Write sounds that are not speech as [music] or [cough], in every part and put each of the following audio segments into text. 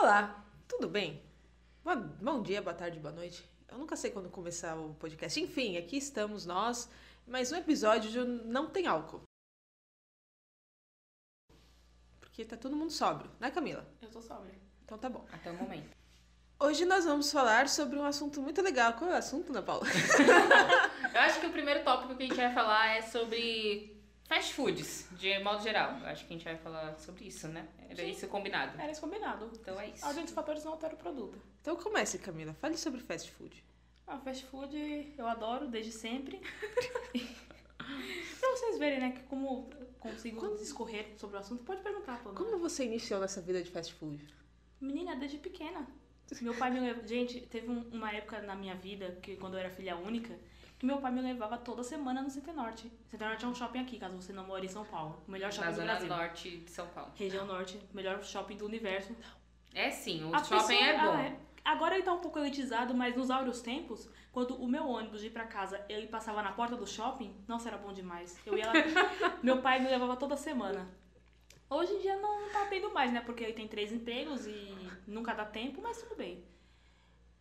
Olá, tudo bem? Bom, dia, boa tarde, boa noite. Eu nunca sei quando começar o podcast. Enfim, aqui estamos nós, mais um episódio de Não Tem Álcool. Porque tá todo mundo sóbrio, né, Camila? Eu tô sóbria. Então tá bom. Até o momento. Hoje nós vamos falar sobre um assunto muito legal. Qual é o assunto, Ana Paula? [laughs] Eu acho que o primeiro tópico que a gente vai falar é sobre fast foods, de modo geral. Eu acho que a gente vai falar sobre isso, né? Era Sim. isso combinado. Era isso combinado. Então é isso. Alguns fatores não alteram o produto. Então comece, Camila. Fale sobre fast food. Ah, fast food eu adoro desde sempre. [laughs] pra vocês verem, né, que como eu consigo discorrer sobre o assunto, pode perguntar, pô. Como você iniciou nessa vida de fast food? Menina, desde pequena. Meu pai me. Gente, teve um- uma época na minha vida, que quando eu era filha única, que meu pai me levava toda semana no Center Norte. Center Norte é um shopping aqui, caso você não mora em São Paulo. O melhor shopping Na do zona Brasil. norte de São Paulo. Região Norte, melhor shopping do universo. É sim, o A shopping pessoa- é bom. ah, é. Agora ele tá um pouco elitizado, mas nos áureos tempos, quando o meu ônibus de ir pra casa, ele passava na porta do shopping, nossa, era bom demais. Eu ia lá, [laughs] meu pai me levava toda semana. Hoje em dia não tá tendo mais, né? Porque ele tem três empregos e nunca dá tempo, mas tudo bem.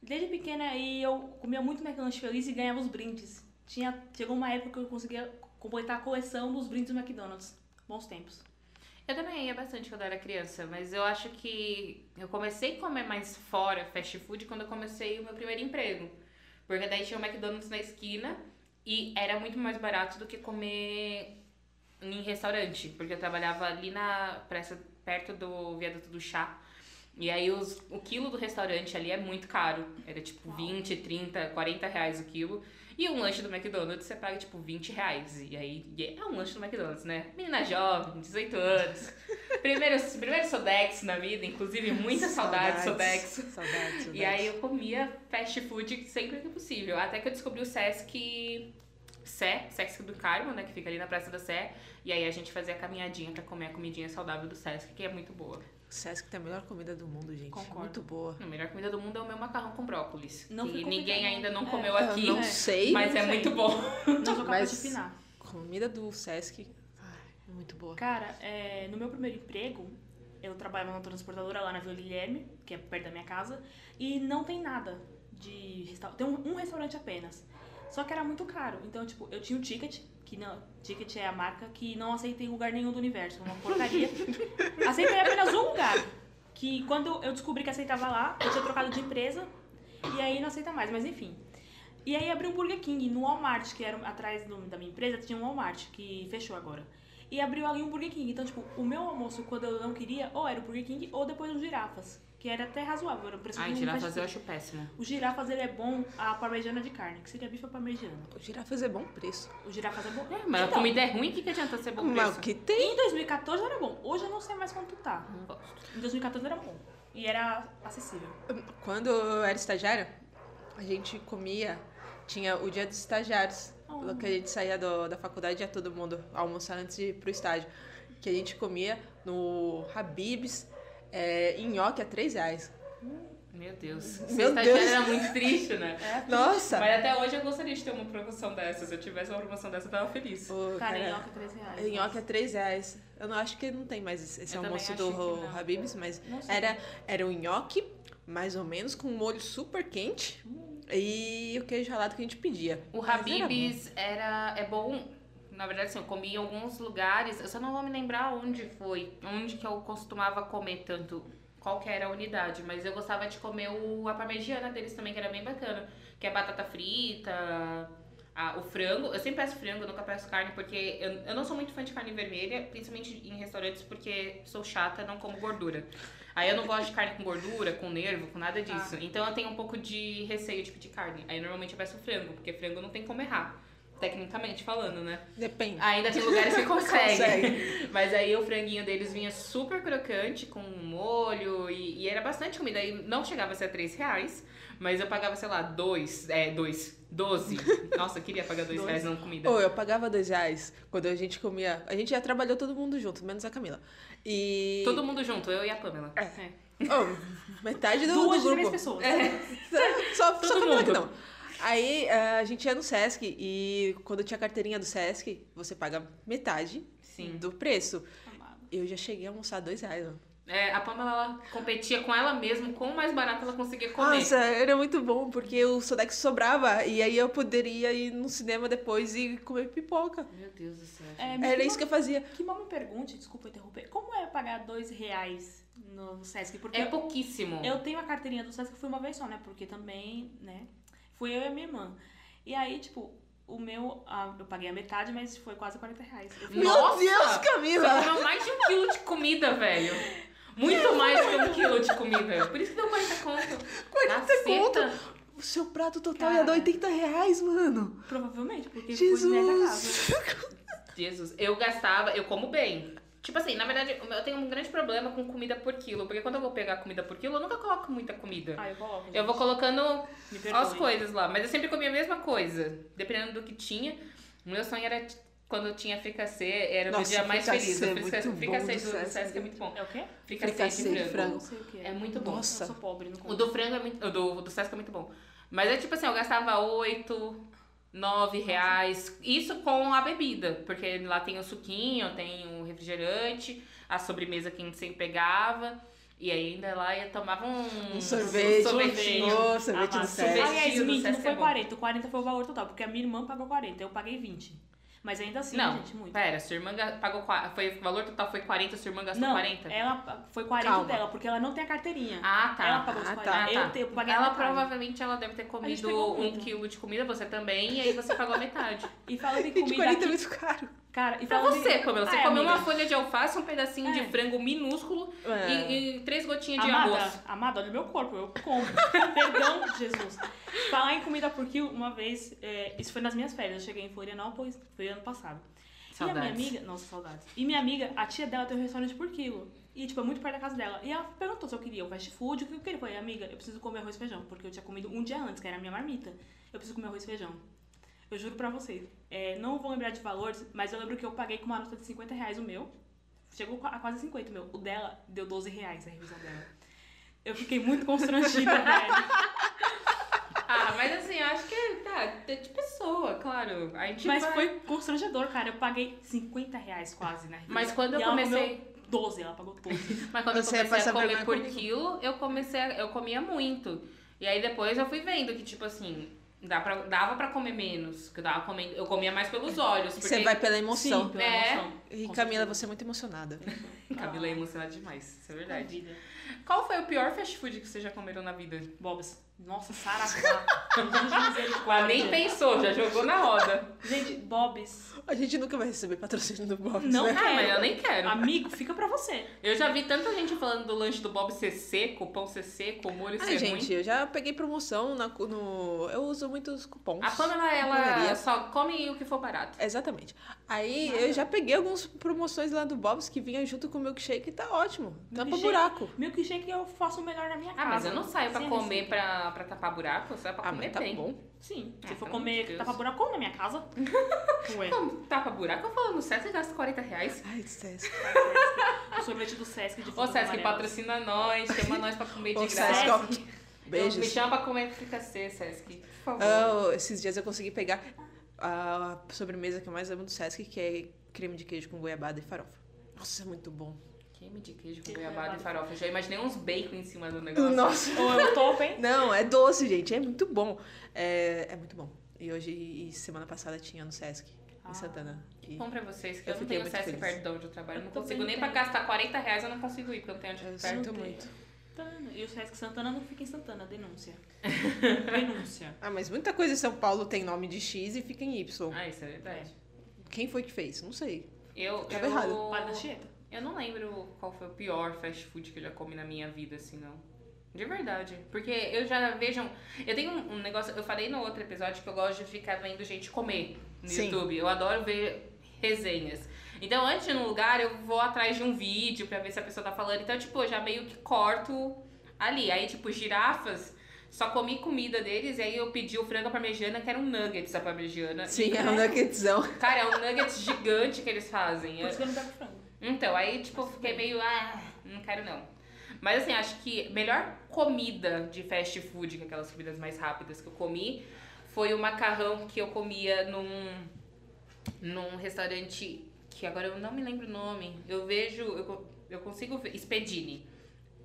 Desde pequena aí eu comia muito McDonald's feliz e ganhava os brindes. Tinha, chegou uma época que eu conseguia completar a coleção dos brindes do McDonald's. Bons tempos. Eu também ia bastante quando eu era criança, mas eu acho que eu comecei a comer mais fora fast food quando eu comecei o meu primeiro emprego. Porque daí tinha o McDonald's na esquina e era muito mais barato do que comer em restaurante, porque eu trabalhava ali na praça, perto do viaduto do chá. E aí os, o quilo do restaurante ali é muito caro. Era tipo 20, 30, 40 reais o quilo. E um lanche do McDonald's você paga tipo 20 reais. E aí é um lanche do McDonald's, né? Menina jovem, 18 anos. [laughs] Primeiro, primeiro Sodex na vida, inclusive muita saudade de Sodex. Saudades, saudades. E aí eu comia fast food sempre que possível. Até que eu descobri o Sesc Sé, Sesc do Carmo, né? Que fica ali na Praça da Sé. E aí a gente fazia a caminhadinha pra comer a comidinha saudável do Sesc, que é muito boa. O Sesc tem a melhor comida do mundo, gente. Concordo. Muito boa. A melhor comida do mundo é o meu macarrão com brócolis. Não que fui ninguém ainda não É. comeu Eu aqui, não É. sei, mas é sei. muito bom. Não sou capaz Mas- de opinar. comida do Sesc ai, é muito boa. Cara, é, no meu primeiro emprego, eu trabalhava numa transportadora lá na Vila Guilherme, que é perto da minha casa, e não tem nada de restaurante. Tem um, um restaurante apenas. Só que era muito caro. Então, tipo, eu tinha um ticket, que não. Ticket é a marca que não aceita em lugar nenhum do universo. Uma porcaria. [laughs] Aceitei em apenas um lugar. Que quando eu descobri que aceitava lá, eu tinha trocado de empresa. E aí não aceita mais, mas enfim. E aí abri um Burger King no Walmart, que era atrás do- da minha empresa, tinha um Walmart, que fechou agora. E abriu ali um Burger King. Então, tipo, o meu almoço, quando eu não queria, ou era o Burger King, ou depois os girafas. Que era até razoável, era o preço Ai, de um girafas eu acho péssimo. O girafas, ele é bom a parmegiana de carne, que seria bife à parmegiana. O girafas é bom preço. O girafas é bom. É, mas a Então, comida é ruim, o que, que adianta ser bom Mas preço? o que tem? Em 2014 era bom. Hoje eu não sei mais quanto tá. Não gosto. Em 2014 era bom. E era acessível. Quando eu era estagiária, a gente comia, tinha o dia dos estagiários, Oh. que a gente saía do- da faculdade ia todo mundo almoçar antes de ir pro estágio. Que a gente comia no Habib's, é, nhoque a 3 reais. Meu Deus. Meu Ser Deus. era muito triste, né? [laughs] Nossa! Mas até hoje eu gostaria de ter uma promoção dessa. Se eu tivesse uma promoção dessa, eu tava feliz. Ô, Cara, cara, nhoque é 13 reais. Nhoque a 3 reais. Eu não acho que não tem mais esse esse Eu almoço do. Habib's, mas era, era um nhoque, mais ou menos, com um molho super quente e o queijo ralado que a gente pedia. O Mas era. Habib's era, é bom. Na verdade, assim, eu comi em alguns lugares. Eu só não vou me lembrar onde foi. Onde que eu costumava comer tanto. Qual que era a unidade. Mas eu gostava de comer o, a parmegiana deles também, que era bem bacana. Que é batata frita, a- o frango. Eu sempre peço frango, nunca peço carne, porque eu, eu não sou muito fã de carne vermelha, principalmente em restaurantes, porque sou chata, não como gordura. Aí eu não gosto de carne com gordura, com nervo, com nada disso. Então eu tenho um pouco de receio de pedir carne. Aí normalmente eu peço frango, porque frango não tem como errar. Tecnicamente falando, né? Depende. Ainda tem lugares que conseguem. [laughs] Consegue. [laughs] Mas aí o franguinho deles vinha super crocante, com molho, e, e era bastante comida. Aí não chegava a ser 3 reais, mas eu pagava, sei lá, 2, é, 2, 12. Nossa, eu queria pagar 2 Dois. reais não comida. Ou eu pagava dois reais quando a gente comia. A gente já trabalhou todo mundo junto, menos a Camila. E. Todo mundo junto, eu e a Pamela. É. Oh, metade do, Duas do grupo. pessoas. [laughs] Só, Todo só Camila que mundo. não. Aí eh, a gente ia no Sesc e quando tinha carteirinha do Sesc, você paga metade Sim. do preço. Amado. Eu já cheguei a almoçar dois reais. ó. É, a Pamela ela competia com ela mesma, com o mais barato ela conseguia comer. Nossa, era muito bom, porque o Sodex sobrava. E aí eu poderia ir no cinema depois e comer pipoca. Meu Deus do céu. É, Era isso que eu fazia. Que mal me pergunte, desculpa interromper, como é pagar dois reais no Sesc? Porque É pouquíssimo. eu tenho a carteirinha do Sesc, fui uma vez só, né? Porque também, né? Fui eu e a minha irmã. E aí, tipo, o meu, ah, eu paguei a metade, mas foi quase 40 reais. Eu fiquei- Nossa! Meu Deus, Você Camila! comeu mais de um quilo de comida, velho. Muito mais que um quilo de comida. Por isso que deu 40 conto. 40 Caceta. conto! O seu prato total ia Cara. dar 80 reais, mano. Provavelmente, porque fui nessa casa. Jesus! [laughs] Jesus, eu gastava, eu como bem. Tipo assim, na verdade, eu tenho um grande problema com comida por quilo. Porque quando eu vou pegar comida por quilo, eu nunca coloco muita comida. Ah, eu coloco. Eu vou gente. colocando Me perdoe. as coisas lá. Mas eu sempre comia a mesma coisa. Dependendo do que tinha. O meu sonho era quando eu tinha fricassê, era o meu Nossa, dia mais fricassê feliz. é O fricassê, muito fricassê bom do, do do Sesc. É muito bom. É o quê? Fricassê, Fricassê de frango. frango. Não sei o que É muito bom. Nossa. Eu sou pobre, não como. O do frango é muito. O do, do Sesc é muito bom. Mas é tipo assim, eu gastava 8, 9 reais. Isso com a bebida. Porque lá tem o suquinho, tem o refrigerante, a sobremesa que a gente sempre pegava. E ainda lá ia tomava um, Um sorvete. sorvetinho. Oh, sorvete Ah, do mas- Sesc. Aliás, do minto, não Sesc foi é bom. 40. O 40 foi o valor total, porque a minha irmã pagou 40, eu paguei 20. Mas ainda assim, Não, gente, muito. pera, sua irmã pagou. Foi, o valor total foi 40, sua irmã gastou não, 40? ela foi 40 Calma. dela, porque ela não tem a carteirinha. Ah, tá. Ela pagou os Ah, 40. tá. Eu, te- eu paguei ela provavelmente ela deve ter comido um quilo de comida, você também, e aí você pagou a metade. [laughs] E falando em Gente, comida 40 é muito caro. cara, e Pra você, em... Pamela, você Ah, é, comeu amiga. uma folha de alface, um pedacinho É. de frango minúsculo É. e, e três gotinhas de Amada, arroz. amada, olha o meu corpo, eu como. [laughs] Perdão, Jesus. Falar em comida por quilo, uma vez, é, isso foi nas minhas férias, eu cheguei em Florianópolis, foi ano passado. E a minha Saudades. amiga, nossa, saudades. E minha amiga, a tia dela tem um restaurante por quilo. E, tipo, é muito perto da casa dela. E ela perguntou se eu queria o fast food, o que eu queria. Eu falei, amiga, eu preciso comer arroz e feijão, porque eu tinha comido um dia antes, que era a minha marmita. Eu preciso comer arroz e feijão. Eu juro pra vocês. É, não vou lembrar de valores, mas eu lembro que eu paguei com uma nota de 50 reais o meu. Chegou a quase 50 o meu. O dela deu 12 reais a revisão dela. Eu fiquei muito constrangida, [laughs] velho. Ah, mas assim, eu acho que tá, é de pessoa, claro. A gente Mas vai- foi constrangedor, cara. Eu paguei 50 reais quase revisão. [laughs] Mas quando eu E ela comecei. comeu 12, ela pagou 12. Mas quando Você eu comecei a comer por comigo. quilo, eu comecei a, eu comia muito. E aí depois eu fui vendo que, tipo assim, dá pra, dava pra comer menos. Que eu, tava comendo, eu comia mais pelos olhos. Porque Você vai pela emoção. Sim, pela É. emoção. E Com Camila, certeza. você é muito emocionada. [laughs] Camila é emocionada demais, isso é verdade. Qual foi o pior fast food que vocês já comeram na vida? Bobs. Nossa, Saravá. Ela [laughs] nem pensou, já jogou na roda. Gente, Bobs. A gente nunca vai receber patrocínio do Bob. Não né? Ah, mas quero. eu nem quero. Amigo, fica pra você. Eu já vi tanta gente falando do lanche do Bob ser seco, pão ser seco, o molho Ai, ser gente, ruim. eu já peguei promoção na, no. Eu uso muitos cupons. A Pamela, ela só come o que for barato. Exatamente. Aí eu já peguei algumas promoções lá do Bob's que vinha junto com o milkshake e tá ótimo. Tampa Milkshake? buraco. Milkshake eu faço o melhor na minha Ah, casa. mas eu não saio pra Sem comer receita. pra, pra tapar buraco, eu saio pra Ah, comer mas tá bem. bom. Sim. Se Ah, for pelo amor de comer Deus. tapa buraco, na minha casa. [laughs] Ué. Tapa buraco, eu falo no Sesc gasta 40 reais. Ai, Sesc. O sorvete do Sesc de Ô, frutas Sesc, amarelas. patrocina nós, chama nós pra comer de Ô, graça. Sesc, ó. Sesc. Me Beijos. chama pra comer fricassê, Sesc, por favor. Ah, esses dias eu consegui pegar a sobremesa que eu mais amo do Sesc, que é creme de queijo com goiabada e farofa. Nossa, é muito bom. Creme de queijo com goiabada e farofa. Eu já imaginei uns bacon em cima do negócio. Nossa. Ou eu topo, hein? Não, é doce, gente. É muito bom. É, é muito bom. E hoje, e semana passada, tinha no Sesc, Ah. em Santana. E Bom pra vocês, que Eu eu, não tenho Sesc feliz. perto de onde eu trabalho. Eu não consigo nem pra gastar 40 reais, eu não consigo ir, porque eu não tenho onde eu perto. muito. E o Sesc Santana não fica em Santana, denúncia. [laughs] denúncia. Ah, mas muita coisa em São Paulo tem nome de X e fica em Y. Ah, isso é verdade. Quem foi que fez? Não sei. Eu, Tava eu, errado. Para da Chieta. Eu não lembro qual foi o pior fast food que eu já comi na minha vida, assim, não. De verdade. Porque eu já vejo. Eu tenho um, negócio. Eu falei no outro episódio que eu gosto de ficar vendo gente comer no Sim. YouTube. Eu adoro ver resenhas. Então, antes de ir num lugar, eu vou atrás de um vídeo pra ver se a pessoa tá falando. Então, tipo, eu já meio que corto ali. Aí, tipo, girafas. Só comi comida deles e aí eu pedi o frango parmegiana, que era um nuggets à parmegiana. Sim, E, é um nuggetsão. Cara, é um nuggets gigante que eles fazem. Por isso que eu não pego frango. Então, aí, tipo, eu fiquei meio, ah, não quero não. Mas assim, acho que melhor comida de fast food, que é aquelas comidas mais rápidas que eu comi, foi o macarrão que eu comia num, num restaurante que agora eu não me lembro o nome. Eu vejo, eu, eu consigo ver. Spedini.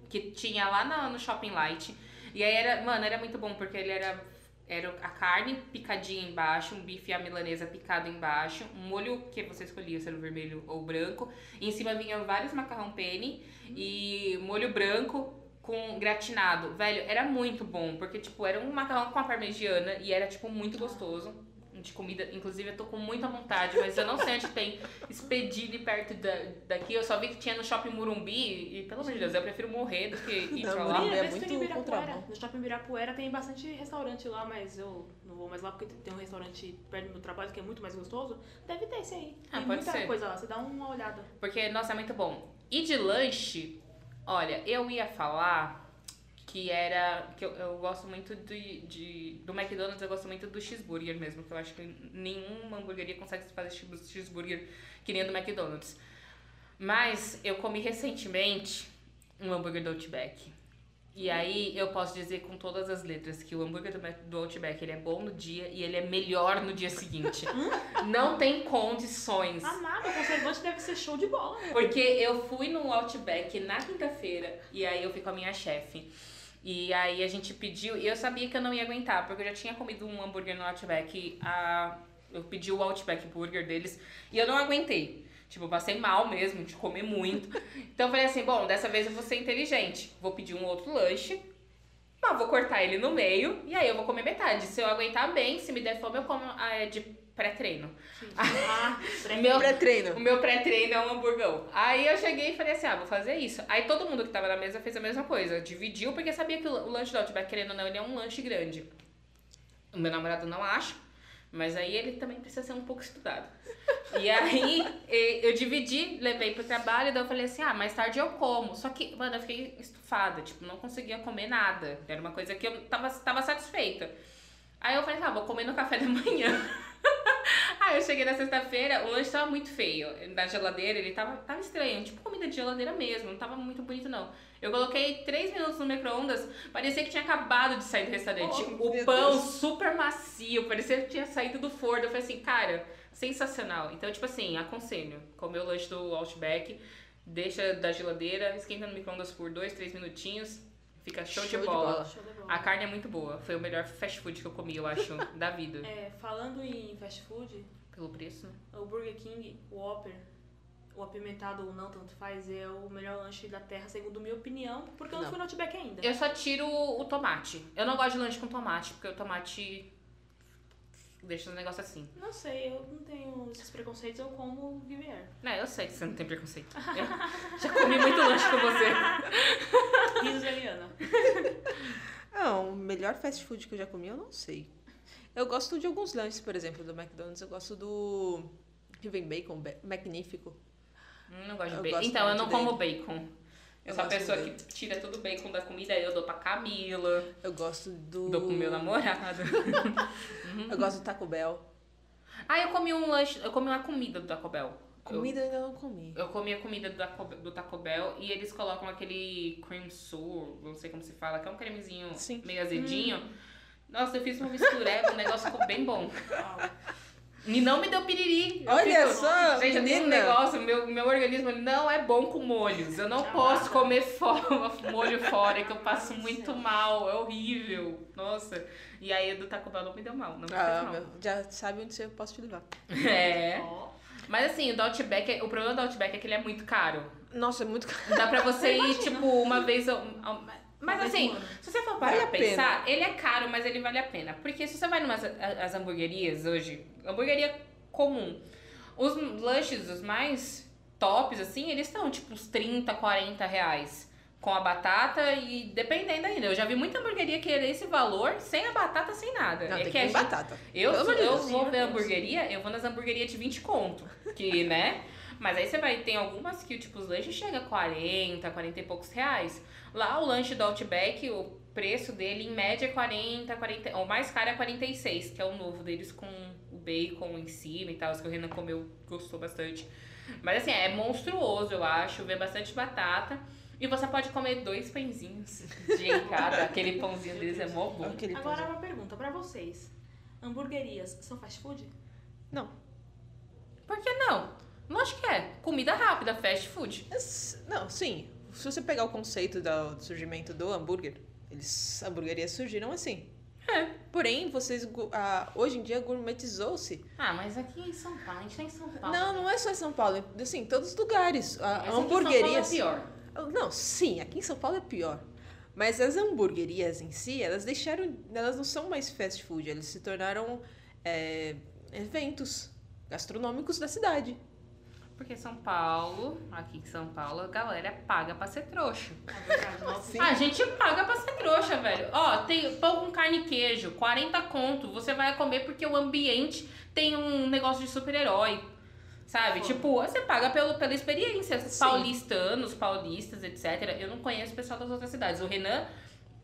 Que tinha lá no, no Shopping Light. E aí era, mano, era muito bom porque ele era era a carne picadinha embaixo, um bife à milanesa picado embaixo, um molho que você escolhia, se era vermelho ou branco. E em cima vinham vários macarrão penne e molho branco com gratinado. Velho, era muito bom, porque tipo, era um macarrão com a parmegiana e era tipo muito gostoso de comida. Inclusive, eu tô com muita vontade, mas eu não sei onde tem expedile perto da, daqui. Eu só vi que tinha no Shopping Murumbi e, pelo amor de Deus, eu prefiro morrer do que ir Não, pra lá. Murumbi é muito Ibirapuera. No shopping Ibirapuera tem bastante restaurante lá, mas eu não vou mais lá porque tem um restaurante perto do meu trabalho que é muito mais gostoso. Deve ter esse aí. Ah, tem pode muita ser. coisa lá, você dá uma olhada. Porque, nossa, é muito bom. E de lanche, olha, eu ia falar que era. que eu, eu gosto muito de, de. Do McDonald's, eu gosto muito do cheeseburger mesmo, que eu acho que nenhuma hamburgueria consegue fazer cheese- cheeseburger que nem do McDonald's. Mas eu comi recentemente um hambúrguer do Outback. E aí eu posso dizer com todas as letras que o hambúrguer do, Outback ele é bom no dia e ele é melhor no dia seguinte. [laughs] Não tem condições. Amado, o conservante deve ser show de bola. Porque eu fui no Outback na quinta-feira e aí eu fui com a minha chefe. E aí a gente pediu, e eu sabia que eu não ia aguentar, porque eu já tinha comido um hambúrguer no Outback, a, eu pedi o Outback Burger deles, e eu não aguentei. Tipo, eu passei mal mesmo, de comer muito. Então eu falei assim, bom, dessa vez eu vou ser inteligente. Vou pedir um outro lanche, mas vou cortar ele no meio, e aí eu vou comer metade. Se eu aguentar bem, se me der fome, eu como ah, é de pré-treino. Ah, Meu- Pré-treino. O meu pré-treino é um hamburgão. Aí eu cheguei e falei assim: ah, vou fazer isso. Aí todo mundo que tava na mesa fez a mesma coisa. Dividiu, porque sabia que o o lanche do Outback, querendo ou não, ele é um lanche grande. O meu namorado não acha, mas aí ele também precisa ser um pouco estudado. E aí eu dividi, levei pro trabalho, daí eu falei assim: ah, mais tarde eu como. Só que, mano, eu fiquei estufada, tipo, não conseguia comer nada. Era uma coisa que eu tava, tava satisfeita. Aí eu falei, ah, vou comer no café da manhã. [laughs] Aí eu cheguei na sexta-feira, o lanche tava muito feio. Na geladeira, ele tava, tava estranho, tipo comida de geladeira mesmo, não tava muito bonito não. Eu coloquei três minutos no micro-ondas, parecia que tinha acabado de sair do restaurante. Oh, o pão Deus. super macio, parecia que tinha saído do forno. Eu falei assim, cara, sensacional. Então, tipo assim, aconselho, comer o lanche do Outback, deixa da geladeira, esquenta no micro-ondas por dois, três minutinhos, fica show, Show de de bola. bola. Show de bola. A carne é muito boa, foi o melhor fast food que eu comi, eu acho, [laughs] da vida. É, falando em fast food, Pelo preço, né? o Burger King, o Whopper, o apimentado ou não, tanto faz, é o melhor lanche da terra, segundo minha opinião, porque eu não, Não. fui no Outback ainda. Eu só tiro o tomate. Eu não gosto de lanche com tomate, porque o tomate deixa o negócio assim. Não sei, eu não tenho esses preconceitos, eu como o que vier. Não, eu sei que você não tem preconceito. Eu [laughs] já comi muito lanche com você. Risos Eliana. Não, o melhor fast food que eu já comi, eu não sei. Eu gosto de alguns lanches, por exemplo, do McDonald's. Eu gosto do que vem bacon, ba- magnífico. Hum, não gosto de Eu bacon. Então, eu não como bacon. Eu sou a pessoa que tira todo o bacon da comida, aí eu dou pra Camila, Eu gosto do. dou pro meu namorado. [laughs] Eu gosto do Taco Bell. Ah, eu comi um lanche, eu comi uma comida do Taco Bell. Comida eu ainda não comi. Eu comi a comida do Taco, do Taco Bell e eles colocam aquele cream sour, não sei como se fala, que é um cremezinho Sim. meio azedinho. Nossa, eu fiz uma mistureba, o negócio ficou bem bom. [laughs] E não me deu piriri. Olha fico- só, Gente, eu tenho um menina. negócio, meu, meu organismo não é bom com molhos. Eu não posso comer fora, [laughs] molho fora, que eu passo muito mal. É horrível. Nossa. E aí do Taco Bell não me deu mal, não me Ah, fez mal. já sabe onde eu posso te levar. É. Ó. Mas assim, o do Outback, é- o problema do Outback é que ele é muito caro. Nossa, é muito caro. Dá pra você [laughs] ir, tipo, uma vez ao. ao- Mas assim, se você for Vale parar a pra pensar, ele é caro, mas ele vale a pena. Porque se você vai numas as hamburguerias hoje, hamburgueria comum, os lanches, os mais tops, assim, eles estão tipo uns 30, 40 reais. Com a batata e dependendo ainda. Eu já vi muita hamburgueria querer esse valor sem a batata, sem nada. Não, é tem que que gente- batata. eu, eu Deus. vou ver hamburgueria, eu vou nas hamburguerias de 20 conto. Que, né? [laughs] Mas aí você vai, tem algumas que, tipo, os lanches chegam a 40, 40 e poucos reais. Lá o lanche do Outback, o preço dele em média é 40, 40. O mais caro é 46, que é o novo deles com o bacon em cima e tal. Os que o Renan comeu, gostou bastante. Mas assim, é monstruoso, eu acho. Vem bastante batata. E você pode comer dois pãezinhos de em [laughs] cada. Aquele pãozinho deles é mó bom. Aquele Agora pãozinho. uma pergunta pra vocês. Hamburguerias são fast food? Por que não? Lógico que é. Comida rápida, fast food. Não, sim. Se você pegar o conceito do surgimento do hambúrguer, eles hamburguerias surgiram assim. É. Porém, vocês ah, hoje em dia gourmetizou-se. Ah, mas aqui em São Paulo, a gente tá em São Paulo. Não, não é só em São Paulo, é, assim, todos os lugares. A, Essa aqui em São. Paulo é pior. Não, sim, aqui em São Paulo é pior. Mas as hamburguerias em si, elas deixaram. Elas não são mais fast food, elas se tornaram é, eventos gastronômicos da cidade. Porque São Paulo, aqui em São Paulo, a galera paga pra ser trouxa. Sim. A gente paga pra ser trouxa, velho. Ó, tem pão com carne e queijo, 40 conto. Você vai comer porque o ambiente tem um negócio de super-herói. Sabe? Pô. Tipo, você paga pelo, pela experiência. Sim. Paulistanos, paulistas, etc. Eu não conheço o pessoal das outras cidades. O Renan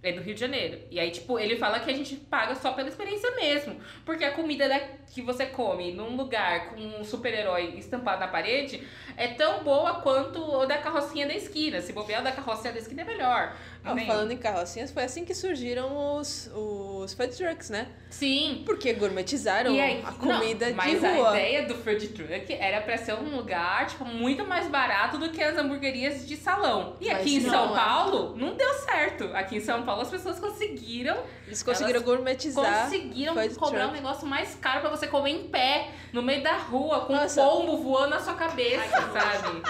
é do Rio de Janeiro. E aí, tipo, ele fala que a gente paga só pela experiência mesmo. Porque a comida da, que você come num lugar com um super-herói estampado na parede é tão boa quanto o da carrocinha da esquina. Se bobear o da carrocinha da esquina é melhor. Ah, falando em carrocinhas, foi assim que surgiram os, os food trucks, né? Sim. Porque gourmetizaram aí, a comida não, mas de rua. a ideia do food truck era pra ser um lugar, tipo, muito mais barato do que as hamburguerias de salão. E Mas aqui em não São é. Paulo, não deu certo. Aqui em São Paulo, as pessoas conseguiram, Eles conseguiram gourmetizar. conseguiram cobrar um negócio mais caro pra você comer em pé, no meio da rua, com Nossa. um pombo voando na sua cabeça, sabe?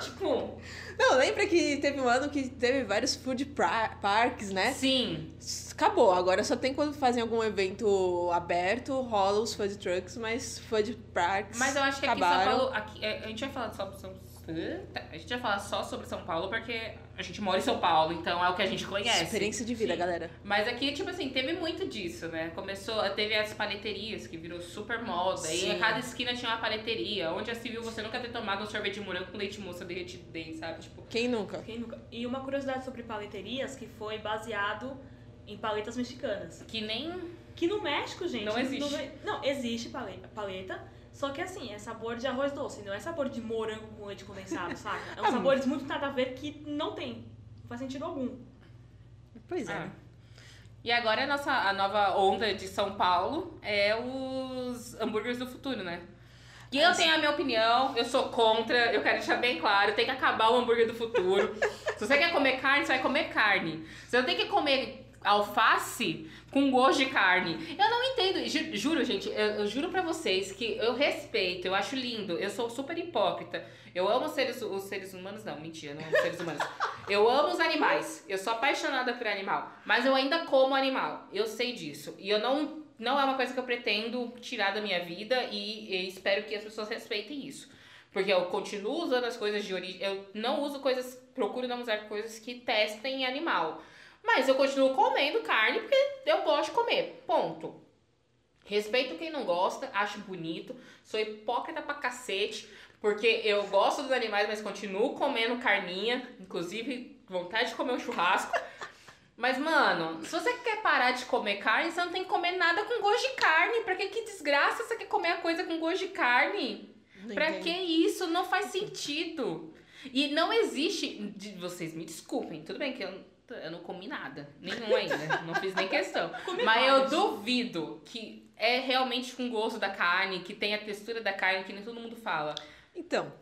tipo, Não, lembra que teve um ano que teve vários food parks, né? sim. Acabou, agora só tem quando fazem algum evento aberto, rola os food trucks, mas food parks Mas eu acho que aqui em acabaram. São Paulo. Aqui, é, a gente vai falar só sobre São Tá, A gente vai falar só sobre São Paulo porque a gente mora em São Paulo, então é o que a gente conhece. Experiência de vida, Sim. galera. Mas aqui, tipo assim, teve muito disso, né? Começou, teve as paleterias, que virou super moda. E Sim. em cada esquina tinha uma paleteria. Onde já se viu você nunca ter tomado um sorvete de morango com leite moça derretido dentro, sabe? Tipo, Quem nunca? Quem nunca? E uma curiosidade sobre paleterias que foi baseado em paletas mexicanas. que nem. Que no México, gente. Não existe. Não, não, existe pale- paleta. Só que assim, é sabor de arroz doce, não é sabor de morango com leite condensado, [laughs] saca? É um Ah, sabores muito nada a ver que não tem. Não faz sentido algum. Pois é. Ah. né? E agora a nossa a nova onda de São Paulo é os hambúrgueres do futuro, né? E eu tenho a minha opinião, eu sou contra, eu quero deixar bem claro, tem que acabar o hambúrguer do futuro. [laughs] Se você quer comer carne, você vai comer carne. Você não tem que comer alface com gosto de carne. Eu não entendo, ju- juro, gente, eu, eu juro pra vocês que eu respeito, eu acho lindo, eu sou super hipócrita. Eu amo os seres, os seres humanos, não, mentira, não amo os seres humanos. [laughs] Eu amo os animais, eu sou apaixonada por animal, mas eu ainda como animal, eu sei disso. E eu não, não é uma coisa que eu pretendo tirar da minha vida e, e espero que as pessoas respeitem isso. Porque eu continuo usando as coisas de origem, eu não uso coisas, procuro não usar coisas que testem animal. Mas eu continuo comendo carne porque eu gosto de comer. Ponto. Respeito quem não gosta, acho bonito. Sou hipócrita pra cacete, porque eu gosto dos animais, mas continuo comendo carninha. Inclusive, vontade de comer um churrasco. Mas, mano, se você quer parar de comer carne, você não tem que comer nada com gosto de carne. Pra que, que desgraça você quer comer a coisa com gosto de carne? Não Pra que isso? Não faz sentido. E não existe. Vocês me desculpem, tudo bem que eu, eu não comi nada. Nenhum ainda. não fiz nem questão. [laughs] Comi Mas eu duvido que é realmente com gosto da carne, que tem a textura da carne, que nem todo mundo fala. Então,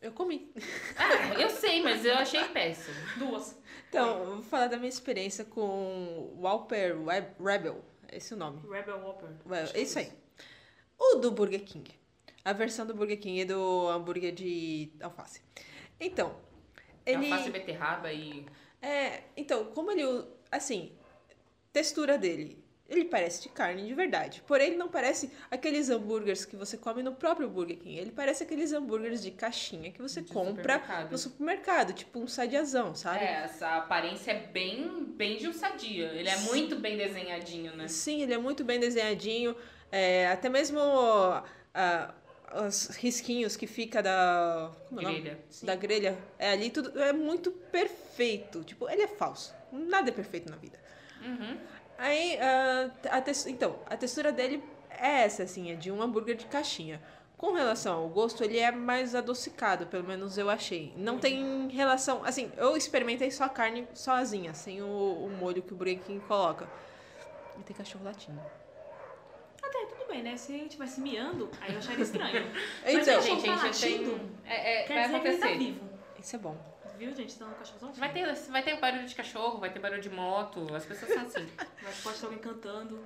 eu comi. [laughs] Ah, eu sei, mas eu achei péssimo. Duas. Então, vou falar da minha experiência com o Whopper Rebel. Esse é o nome. Rebel Whopper. Well, é isso aí. O do Burger King. A versão do Burger King é do hambúrguer de alface. Então, ele... Alface, beterraba e... É, então, como ele... Assim, textura dele. Ele parece de carne de verdade. Porém, ele não parece aqueles hambúrgueres que você come no próprio Burger King. Ele parece aqueles hambúrgueres de caixinha que você De compra supermercado. no supermercado. Tipo um sadiazão, sabe? É, essa aparência é bem, bem de um sadia. Ele é muito bem desenhadinho, né? Sim, ele é muito bem desenhadinho. É, até mesmo ah, os risquinhos que fica da. Como é? Grelha. Da grelha. É ali, tudo é muito perfeito. Tipo, ele é falso. Nada é perfeito na vida. Uhum. Aí, ah, a então, a textura dele é essa, assim, é de um hambúrguer de caixinha. Com relação ao gosto, ele é mais adocicado, pelo menos eu achei. Não tem relação. Assim, eu experimentei só a carne sozinha, sem o, o molho que o Burger King coloca. E tem cachorro latindo. Tudo bem, né? Se ele estivesse miando, aí eu acharia estranho. [laughs] Então, gente, tá gente tem. latindo, É, é, quer vai dizer que ele tá acontecer. vivo. Isso é bom. Viu, gente? Então o cachorro Vai ter, vai ter barulho de cachorro, vai ter barulho de moto, as pessoas são assim. [laughs] Mas pode ter alguém cantando.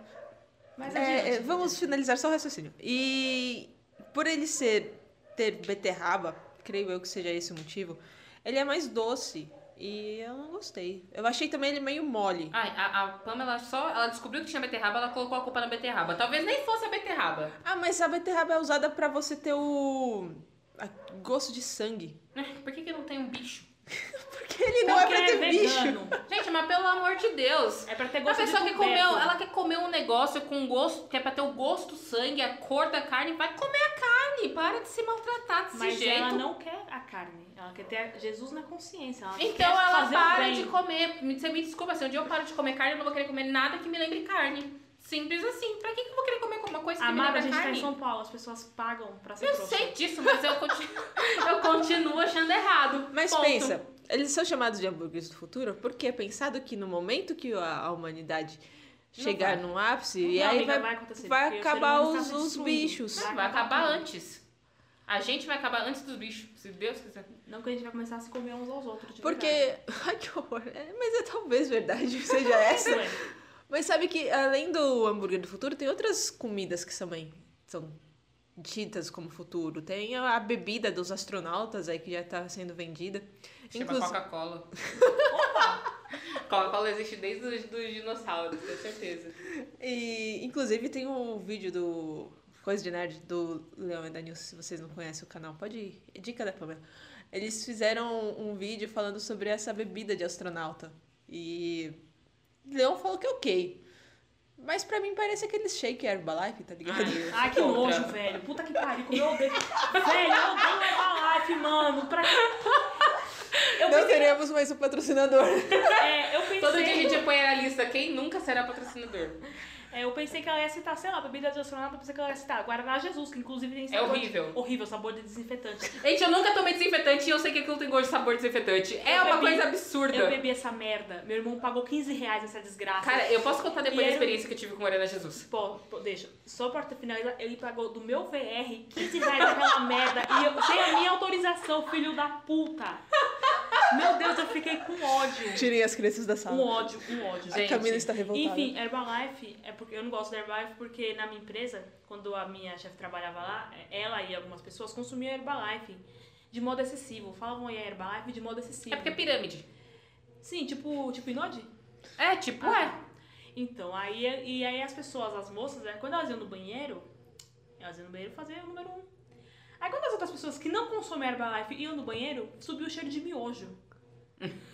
Mas É, adiante, é, vamos adiante. finalizar só o raciocínio. E por ele ser ter beterraba, creio eu que seja esse o motivo, ele é mais doce. E eu não gostei. Eu achei também ele meio mole. Ai, a, a Pamela só. Ela descobriu que tinha beterraba, ela colocou a culpa na beterraba. Talvez nem fosse a beterraba. Ah, mas a beterraba é usada pra você ter o a- gosto de sangue. [laughs] Por que, que não tem um bicho? [laughs] Ele não é Porque pra ter bicho. vegano. Gente, mas pelo amor de Deus. É pra ter A gosto pessoa de que comeu, ela quer comer um negócio com gosto, que é pra ter o gosto, o sangue, a cor da carne, vai comer a carne. Para de se maltratar desse Mas jeito. ela não quer a carne. Ela quer ter Jesus na consciência. Ela Então quer ela para de comer. Me- Você me desculpa, se um dia eu paro de comer carne, eu não vou querer comer nada que me lembre carne. Simples assim. Pra que que eu vou querer comer uma coisa que Amada, me a gente tá carne? em São Paulo, as pessoas pagam pra ser Eu trouxa. sei disso, mas eu continuo, [laughs] eu continuo achando errado. Mas Ponto. pensa, eles são chamados de hambúrgueres do futuro porque é pensado que no momento que a, a humanidade Não chegar vai. num ápice, Não, e aí amiga, vai, vai ser acabar os, os bichos. Vai, Vai acabar antes. A gente vai acabar antes dos bichos, se Deus quiser. Não que a gente vai começar a se comer uns aos outros. de Porque. verdade. Ai, que horror. É, mas é talvez verdade seja [laughs] essa. Mas sabe que além do hambúrguer do futuro, tem outras comidas que também são ditas como futuro. Tem a, bebida dos astronautas aí que já tá sendo vendida. Chama Inclusive- Coca-Cola. [laughs] Coca-Cola existe desde os dos dinossauros, tenho certeza. E, inclusive, tem um vídeo do Coisa de Nerd, do Leão e da Nilce, se vocês não conhecem o canal, pode ir. É Dica da Pamela. Eles fizeram um vídeo falando sobre essa bebida de astronauta. E Leão falou que é ok. Mas pra mim parece aquele shake Herbalife, tá ligado? Ai, [laughs] Ai, que nojo, velho. Puta que pariu. Como eu odeio. velho, eu odeio Herbalife, mano. Pra? Eu não pensei, teremos mais um patrocinador. é, eu pensei, Todo dia a gente põe na lista quem nunca será patrocinador. É, eu pensei que ela ia citar, sei lá, bebida de astronauta, eu pensei que ela ia citar Guaraná Jesus, que inclusive tem É sabor de- horrível. horrível, sabor de desinfetante. Gente, eu nunca tomei desinfetante e eu sei que aquilo tem gosto de sabor de desinfetante. É Eu uma bebi- coisa absurda. Eu bebi essa merda. Meu irmão pagou 15 reais nessa desgraça. Cara, eu posso contar depois E da era- experiência que eu tive com Morena Jesus. Pô, pô, deixa. Só pra finalizar, ele pagou do meu VR 15 reais naquela merda. E eu, sem a minha autorização, filho da puta. [laughs] Meu Deus, eu fiquei com ódio. Tirem as crianças da Um sala. ódio, um ódio. A Gente, Camila está revoltada. Enfim, Herbalife, é porque eu não gosto da Herbalife porque na minha empresa, quando a minha chefe trabalhava lá, ela e algumas pessoas consumiam Herbalife de modo excessivo. Falavam em Herbalife de modo excessivo. É porque é pirâmide. Sim, tipo, tipo Inode? É, tipo, é. Então, aí, e aí as pessoas, as moças, né, quando elas iam no banheiro, elas iam no banheiro fazer o número um. Aí quando as outras pessoas que não consomem Herbalife iam no banheiro, subiu o cheiro de miojo.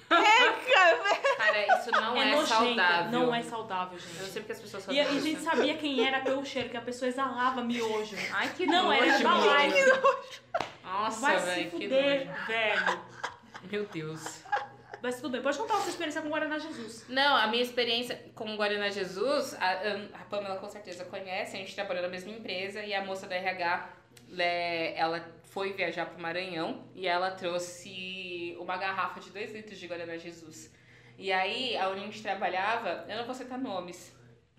Cara, isso não é, nojento, saudável. Não é saudável, Eu gente. sei porque as pessoas E, e a gente sabia quem era pelo cheiro, que a pessoa exalava miojo. Ai, que Não, nojo, era Herbalife. Nossa, Vai se velho, que fuder, nojo. velho. Meu Deus. Mas tudo bem, pode contar a sua experiência com Guaraná Jesus. Não, a minha experiência com o Guaraná Jesus, a, a Pamela com certeza conhece, a gente trabalhou na mesma empresa e a moça da RH, ela foi viajar pro Maranhão e ela trouxe uma garrafa de 2 litros de Guaraná Jesus. E aí, a onde a gente trabalhava, eu não vou citar nomes,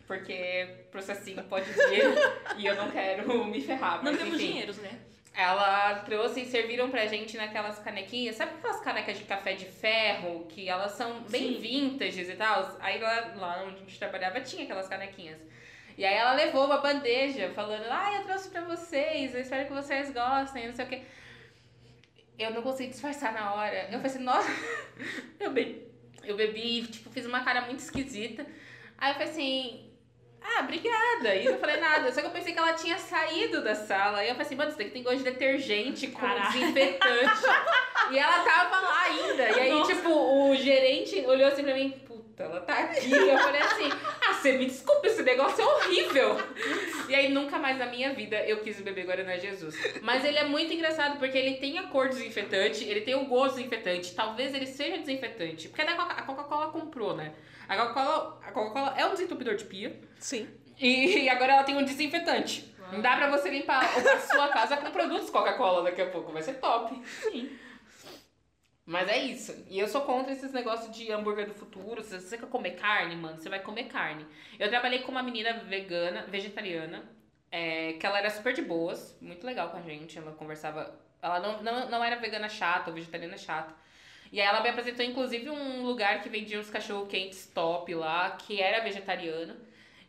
porque processinho pode vir [laughs] e eu não quero me ferrar. Não temos enfim. dinheiros, né? Ela trouxe e serviram pra gente naquelas canequinhas. Sabe aquelas canecas de café de ferro? Que elas são bem Sim. vintages e tal? Aí lá, lá onde a gente trabalhava tinha aquelas canequinhas. E aí ela levou uma bandeja falando, ah, eu trouxe pra vocês, eu espero que vocês gostem, não sei o quê. Eu não consegui disfarçar na hora. Eu falei assim, nossa, [laughs] eu bebi, eu bebi, tipo, fiz uma cara muito esquisita. Aí eu falei assim, ah, obrigada. E não falei nada. Só que eu pensei que ela tinha saído da sala. E eu falei assim, mano, isso daqui tem gosto de detergente com Caralho. desinfetante. e ela tava lá ainda. E aí, Nossa. tipo, o gerente olhou assim pra mim, puta, ela tá aqui. Eu falei assim, ah, você me desculpa, esse negócio é horrível. E aí, nunca mais na minha vida eu quis beber Guaraná Jesus. Mas ele é muito engraçado porque ele tem a cor desinfetante, ele tem o gosto desinfetante. Talvez ele seja desinfetante. Porque a Coca- Coca-Cola comprou, né? A Coca-Cola a Coca-Cola é um desentupidor de pia. Sim. E agora ela tem um desinfetante. Não dá pra você limpar a sua casa com produtos Coca-Cola daqui a pouco. Vai ser top. Sim. Mas é isso. E eu sou contra esses negócios de hambúrguer do futuro. Se você quer comer carne, mano, você vai comer carne. Eu trabalhei com uma menina vegana, vegetariana. é, que ela era super de boas, muito legal com a gente. Ela conversava. Ela não, não, não era vegana chata ou vegetariana chata. E aí ela me apresentou, inclusive, um lugar que vendia uns cachorro quentes top lá, que era vegetariano.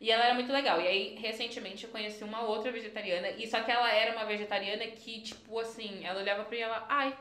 E ela era muito legal. E aí, recentemente, eu conheci uma outra vegetariana. E só que ela era uma vegetariana que, tipo assim, ela olhava pra mim e ela, ai,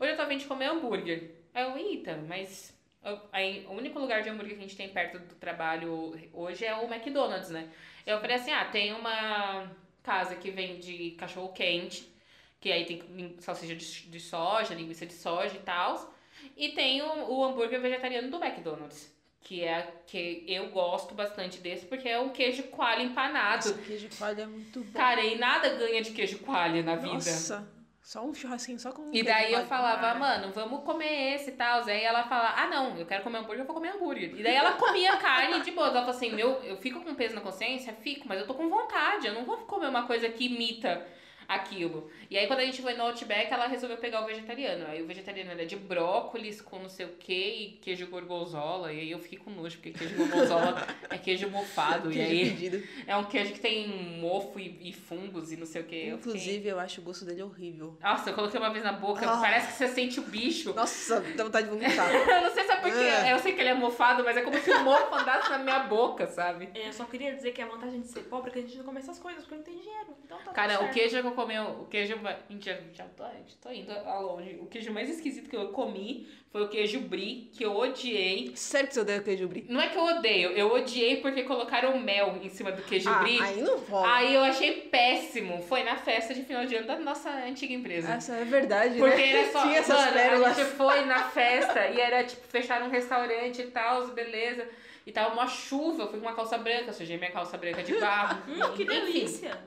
hoje eu tô fim de comer hambúrguer. Aí eu, eita, mas eu- aí, o único lugar de hambúrguer que a gente tem perto do trabalho hoje é o McDonald's, né? Eu falei assim, ah, tem uma casa que vende cachorro quente, que aí tem salsicha de, de soja, linguiça de soja e tal. E tem o, o hambúrguer vegetariano do McDonald's. Que é que eu gosto bastante desse, porque é um queijo coalho empanado. Esse queijo coalho é muito bom. Cara, e nada ganha de queijo coalho na vida. Nossa, só um churrasquinho, só com um E daí eu falava, Ah. mano, vamos comer esse e tal. Aí ela fala, ah não, eu quero comer hambúrguer, eu vou comer hambúrguer. E daí ela comia carne de boa. Ela falou assim, meu, eu fico com peso na consciência? Fico, mas eu tô com vontade. Eu não vou comer uma coisa que imita aquilo. E aí quando a gente foi no Outback, ela resolveu pegar o vegetariano. Aí o vegetariano era de brócolis com não sei o que e queijo gorgonzola. E aí eu fiquei com nojo, porque queijo gorgonzola é queijo mofado. E Queijo aí pedido. é um queijo que tem mofo e, e fungos e não sei o que. Eu fiquei- Inclusive, eu acho o gosto dele horrível. Nossa, eu coloquei uma vez na boca, Ah. parece que você sente o bicho. Nossa, dá vontade de vomitar. [laughs] Eu não sei se é porque Ah. eu sei que ele é mofado, mas é como se o mofo andasse na minha boca, sabe? Eu só queria dizer que a vantagem de ser pobre é que a gente não come essas coisas, porque não tem dinheiro. Então tá Cara, o queijo que eu comi, o queijo. Já, já tô, já tô indo a longe. O queijo mais esquisito que eu comi foi o queijo brie, que eu odiei. Sério que você odeia queijo brie? Não é que eu odeio, eu odiei porque colocaram mel em cima do queijo Ah, brie. aí não rola. Aí eu achei péssimo. Foi na festa de final de ano da nossa antiga empresa. Essa é verdade, Porque né? era só. [laughs] Tinha essas mano, a pérolas. gente foi na festa e era tipo, fecharam um restaurante e tal, beleza. E tava uma chuva, eu fui com uma calça branca, sujei minha calça branca de barro. [laughs] Hum, que Enfim. delícia!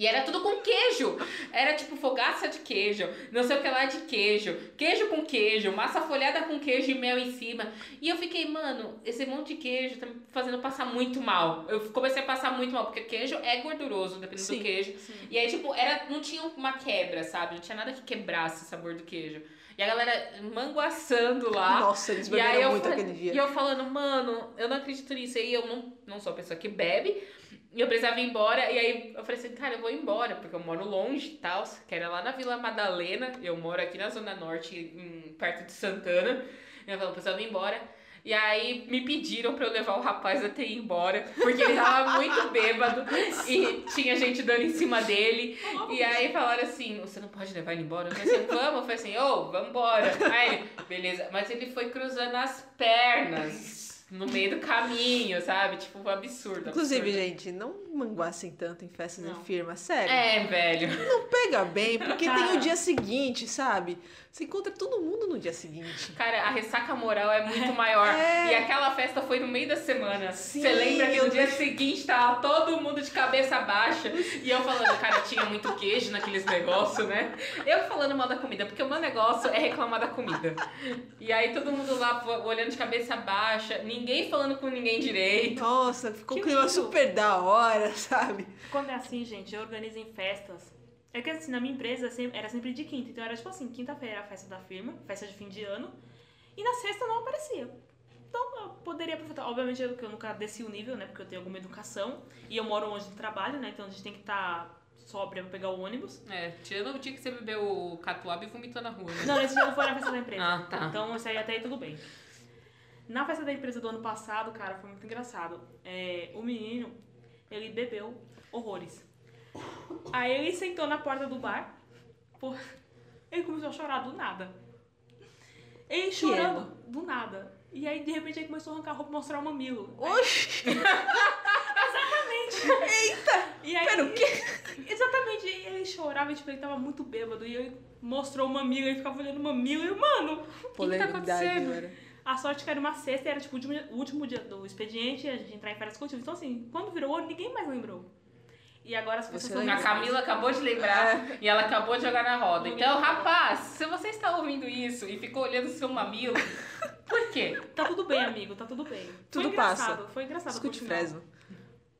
E era tudo com queijo. Era tipo fogaça de queijo, não sei o que lá de queijo, queijo com queijo, massa folhada com queijo e mel em cima. E eu fiquei, mano, esse monte de queijo tá me fazendo passar muito mal. Eu comecei a passar muito mal, porque queijo é gorduroso, dependendo Sim. do queijo. E aí, tipo, era, não tinha uma quebra, sabe? Não tinha nada que quebrasse o sabor do queijo. E a galera manguaçando lá. Nossa, eles beberam muito aquele dia. E eu falando, mano, eu não acredito nisso. E aí eu não, não sou a pessoa que bebe. E eu precisava ir embora. E aí eu falei assim, cara, eu vou embora, porque eu moro longe e tal. Que era lá na Vila Madalena. Eu moro aqui na Zona Norte, em- perto de Santana. E eu falei, eu precisava ir embora. E aí me pediram pra eu levar o rapaz até ir embora, porque ele tava muito [laughs] bêbado e tinha gente dando em cima dele. E aí falaram assim, você não pode levar ele embora? Eu falei assim, vamos. Eu falei assim, ô, vamos embora. Aí ele, beleza. Mas ele foi cruzando as pernas no meio do caminho, sabe? Tipo, um absurdo. Inclusive, absurdo. gente, não manguassem tanto em festas Não. de firma, sério. É, velho. Não pega bem, porque tem o dia seguinte, sabe? Você encontra todo mundo no dia seguinte. Cara, a ressaca moral é muito maior. É. E aquela festa foi no meio da semana. Sim, Você lembra que no dia seguinte tava todo mundo de cabeça baixa. E eu falando, cara, tinha muito queijo naqueles negócios, né? Eu falando mal da comida, porque o meu negócio é reclamar da comida. E aí todo mundo lá olhando de cabeça baixa, ninguém falando com ninguém direito. Nossa, ficou um clima lindo. super da hora, sabe? Quando é assim, gente, eu organizo em festas. É que assim, na minha empresa era sempre de quinta. Então era tipo assim, quinta-feira era a festa da firma, festa de fim de ano. E na sexta não aparecia. Então eu poderia aproveitar. Obviamente eu, eu nunca desci o nível, né? Porque eu tenho alguma educação. E eu moro longe do trabalho, né? Então a gente tem que estar sóbria pra pegar o ônibus. É, tirando o dia que você bebeu o catuaba e vomitou na rua, né? Não, esse dia não foi na festa da empresa. Ah, tá. Então isso aí até aí tudo bem. Na festa da empresa do ano passado, cara, foi muito engraçado. É, o menino, ele bebeu horrores. Aí ele sentou na porta do bar. Pô, ele começou a chorar do nada. Ele chorando do nada. E aí, de repente, ele começou a arrancar a roupa e mostrar o mamilo. Oxi! [laughs] E aí, Pera, o quê? Exatamente. E ele chorava, e, tipo, ele tava muito bêbado. E ele mostrou o mamilo, ele ficava olhando o mamilo. E eu, mano, Polêmidade, acontecendo? era. A sorte que era uma sexta e era tipo o último, o dia do expediente, a gente entrar em férias coletivas. Então, assim, quando virou o ano, ninguém mais lembrou. E agora as Você pessoas lembra? A Camila acabou de lembrar e ela acabou de jogar na roda. Então, rapaz, se você está ouvindo isso e ficou olhando o seu mamilo, por quê? Tá tudo bem, amigo, tá tudo bem. Tudo foi engraçado, passa. foi engraçado. Escute. Fresno.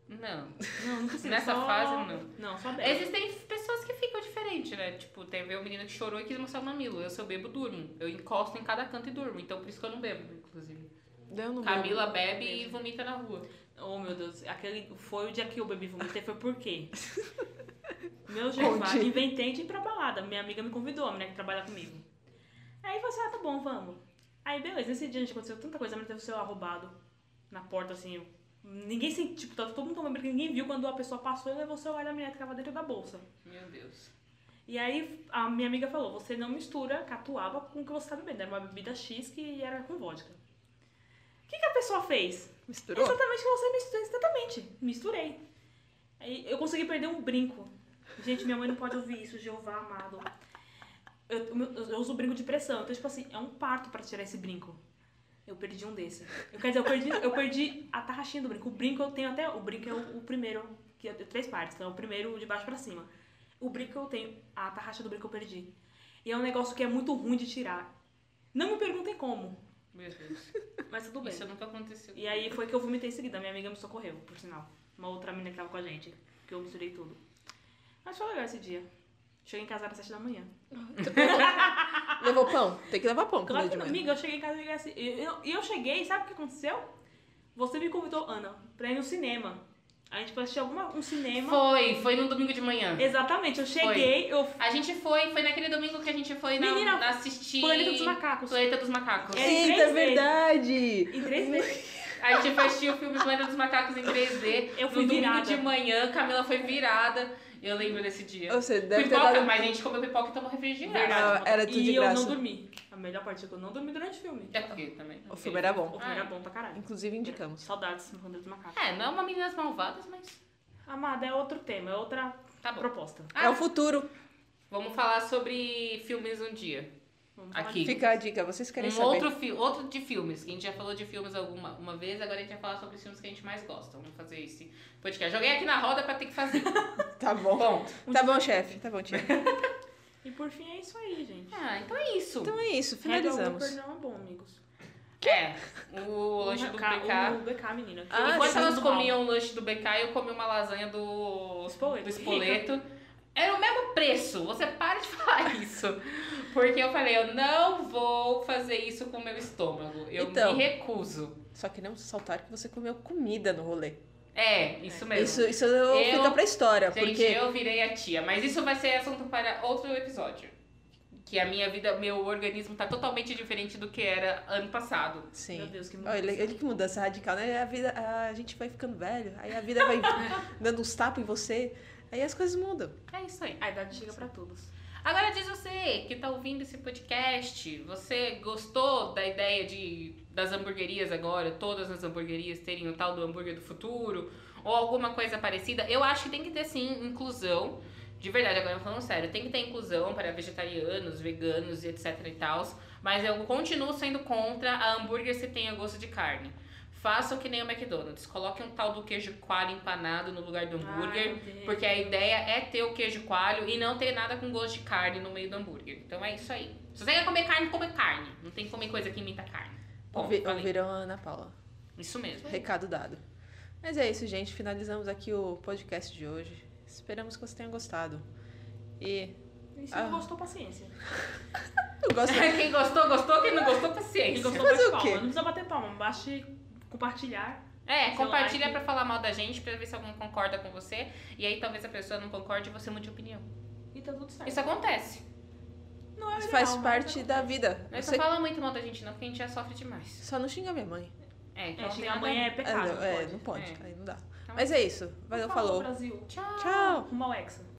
Não. Não, não precisa. Nessa só... fase, não. Não, só bebe. Existem pessoas que ficam diferentes, né? Tipo, teve um menino que chorou e quis mostrar o mamilo. Eu, se eu bebo, durmo. Eu encosto em cada canto e durmo. Então, por isso que eu não bebo, inclusive. Camila bebo. bebe e vomita na rua. Oh, meu Deus. Aquele foi o dia que eu bebi e vomitei. Foi por quê? [laughs] Meu Jeová, inventei de ir pra balada. Minha amiga me convidou, a mulher que trabalha comigo. Aí eu falei assim, ah, tá bom, vamos. Aí, beleza. Nesse dia, gente, aconteceu tanta coisa. A menina teve o celular roubado na porta, assim. eu- Ninguém sentiu, tipo, tá todo mundo tomando briga, ninguém viu quando a pessoa passou e levou o celular da menina que tava dentro da bolsa. Meu Deus. E aí a minha amiga falou, você não mistura catuaba com o que você tá bebendo. Era uma bebida X que era com vodka. O que, que a pessoa fez? Misturou? Exatamente o que você misturou. Exatamente. Misturei. Aí eu consegui perder um brinco. Gente, minha mãe não pode ouvir isso, Jeová amado. Eu, eu- eu uso brinco de pressão. Então, tipo assim, é um parto pra tirar esse brinco. Eu perdi um desse. Eu, quer dizer, eu perdi, eu perdi a tarraxinha do brinco. O brinco eu tenho até. O brinco é o, o primeiro, que é três partes. Então é o primeiro de baixo pra cima. O brinco eu tenho. A tarraxa do brinco eu perdi. E é um negócio que é muito ruim de tirar. Não me perguntem como, Meu Deus. [laughs] mas tudo bem. Isso nunca aconteceu. E aí foi que eu vomitei em seguida. Minha amiga me socorreu, por sinal. Uma outra menina que tava com a gente. Que eu misturei tudo. Mas foi legal esse dia. Cheguei em casa às sete da manhã. [laughs] Levou pão? Tem que levar pão Claro que não. Amiga, eu cheguei em casa e cheguei assim. Eu, e eu cheguei, sabe o que aconteceu? Você me convidou, Ana, pra ir no cinema. A gente foi assistir alguma, um cinema. Foi, foi no domingo de manhã. Exatamente, eu cheguei, eu. A gente foi, foi naquele domingo que a gente foi na, Menina, na assistir. Planeta dos Macacos. Planeta dos Macacos. É. em Eita, é 3D. verdade! Em três vezes. A gente foi assistir o filme Planeta dos Macacos em 3D. Eu fui no domingo virada. de manhã, Camila foi virada. Eu lembro desse dia. Você deve ter pipoca, dado... mas a gente comeu pipoca e tomou refrigerante. Verdade. Ah, era tudo e de eu graça. não dormi. A melhor parte é que eu não dormi durante o filme. É porque também. O filme era bom. O filme Ah, era é. bom pra caralho. Inclusive, indicamos. Saudades do Planeta dos Macacos. É, não é uma meninas malvadas, mas Amada, é outro tema, é outra tá proposta. É o futuro. Vamos falar sobre filmes um dia. Vamos Aqui. Fica a dica, vocês querem Um saber. outro, outro de filmes, que a gente já falou de filmes alguma uma vez, agora a gente vai falar sobre os filmes que a gente mais gosta. Vamos fazer esse podcast. Joguei aqui na roda pra ter que fazer. [laughs] Tá bom. Ponto. Tá bom, chefe. Tá bom, tia. [laughs] E por fim é isso aí, gente. Ah, então é isso. Então é isso, Regra finalizamos. Whopper não é bom, amigos. É, o lanche do BK. BK. O BK, menina. Ah, Enquanto elas comiam o lanche do BK, eu comi uma lasanha do Espoleto. do espoleto. [laughs] Era o mesmo preço. Você para de falar isso. Porque eu falei, eu não vou fazer isso com o meu estômago. Eu Então. me recuso. Só que não saltar que você comeu comida no rolê. É, isso mesmo. Isso, isso Eu- fica pra história, Gente, porque... eu virei a tia. Mas isso vai ser assunto para outro episódio. Que a minha vida, meu organismo tá totalmente diferente do que era ano passado. Sim. Meu Deus, que Olha, ele, que mudança radical, né? A, vida, a gente vai ficando velho, aí a vida vai [laughs] dando uns tapas em você, aí as coisas mudam. É isso aí. A idade chega pra todos. Agora diz você que tá ouvindo esse podcast, você gostou da ideia de das hamburguerias agora, todas as hamburguerias terem o tal do hambúrguer do futuro ou alguma coisa parecida? Eu acho que tem que ter sim inclusão. De verdade, agora falando sério, tem que ter inclusão para vegetarianos, veganos e etc e tal. Mas eu continuo sendo contra a hambúrguer se tenha gosto de carne. Façam que nem o McDonald's. Coloquem um tal do queijo coalho empanado no lugar do hambúrguer. Ai. Porque a ideia é ter o queijo coalho e não ter nada com gosto de carne no meio do hambúrguer. Então é isso aí. Se você quer comer carne, come carne. Não tem que comer coisa que imita carne. Bom, Ouvi- ouviram a Ana Paula. Isso mesmo. Recado dado. Mas é isso, gente. Finalizamos aqui o podcast de hoje. Esperamos que você tenha gostado. E E se Ah. não gostou, paciência. [laughs] eu gosto. [laughs] Quem gostou, gostou. Quem não gostou, Quem paciência. gostou, Fazer bate palma. Não precisa bater palma, baste compartilhar. É, compartilha like. pra falar mal da gente, pra ver se alguém concorda com você. E aí talvez a pessoa não concorde e você mude de opinião. E tá tudo certo. Isso acontece. não é Isso faz parte da vida. Mas Você não fala muito mal da gente não, porque a gente já sofre demais. só não xinga minha mãe. É, então É, não tem xingar nada mãe é pecado. É, não, é, pode. não pode. É. Aí não dá. Então Mas é isso. Valeu, Falou, falou. Brasil. Tchau. Tchau. Rumo ao Hexa.